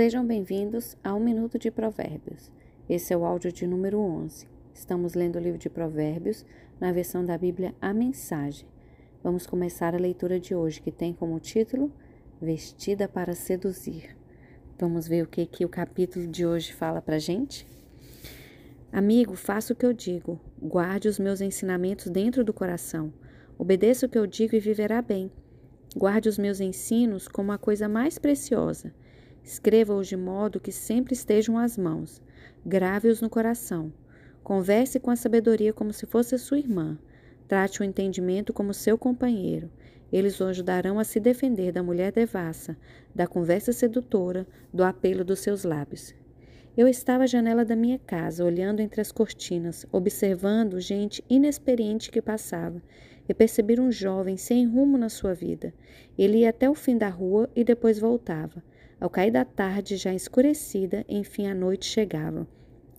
Sejam bem-vindos ao Minuto de Provérbios. Esse é o áudio de número 11. Estamos lendo o livro de Provérbios na versão da Bíblia A Mensagem. Vamos começar a leitura de hoje, que tem como título Vestida para Seduzir. Vamos ver o que, que o capítulo de hoje fala para gente? Amigo, faça o que eu digo, guarde os meus ensinamentos dentro do coração, obedeça o que eu digo e viverá bem. Guarde os meus ensinos como a coisa mais preciosa. Escreva-os de modo que sempre estejam às mãos. Grave-os no coração. Converse com a sabedoria como se fosse sua irmã. Trate o entendimento como seu companheiro. Eles o ajudarão a se defender da mulher devassa, da conversa sedutora, do apelo dos seus lábios. Eu estava à janela da minha casa, olhando entre as cortinas, observando gente inexperiente que passava, e percebi um jovem sem rumo na sua vida. Ele ia até o fim da rua e depois voltava. Ao cair da tarde, já escurecida, enfim a noite chegava.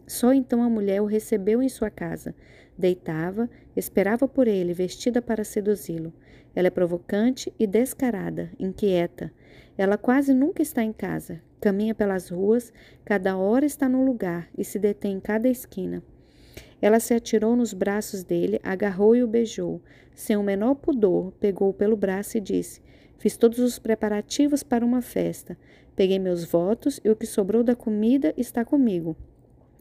Só então a mulher o recebeu em sua casa. Deitava, esperava por ele, vestida para seduzi-lo. Ela é provocante e descarada, inquieta. Ela quase nunca está em casa. Caminha pelas ruas, cada hora está num lugar e se detém em cada esquina. Ela se atirou nos braços dele, agarrou e o beijou. Sem o menor pudor, pegou-o pelo braço e disse: Fiz todos os preparativos para uma festa. Peguei meus votos e o que sobrou da comida está comigo.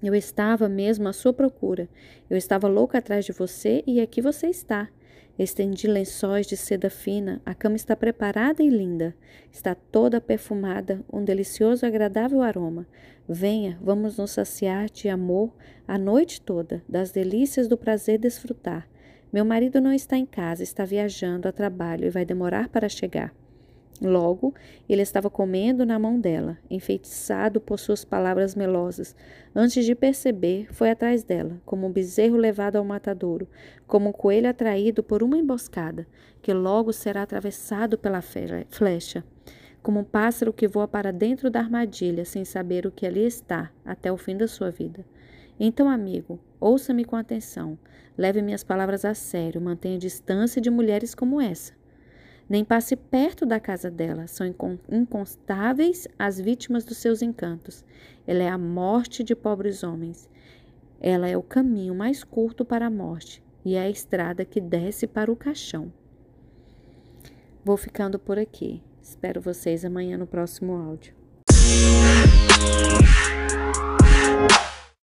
Eu estava mesmo à sua procura. Eu estava louca atrás de você e aqui você está. Estendi lençóis de seda fina, a cama está preparada e linda. Está toda perfumada, um delicioso e agradável aroma. Venha, vamos nos saciar de amor a noite toda, das delícias do prazer desfrutar. Meu marido não está em casa, está viajando a trabalho e vai demorar para chegar. Logo, ele estava comendo na mão dela, enfeitiçado por suas palavras melosas. Antes de perceber, foi atrás dela, como um bezerro levado ao matadouro, como um coelho atraído por uma emboscada, que logo será atravessado pela flecha, como um pássaro que voa para dentro da armadilha sem saber o que ali está até o fim da sua vida. Então, amigo, ouça-me com atenção. Leve minhas palavras a sério, mantenha distância de mulheres como essa nem passe perto da casa dela. São inconstáveis as vítimas dos seus encantos. Ela é a morte de pobres homens. Ela é o caminho mais curto para a morte e é a estrada que desce para o caixão. Vou ficando por aqui. Espero vocês amanhã no próximo áudio.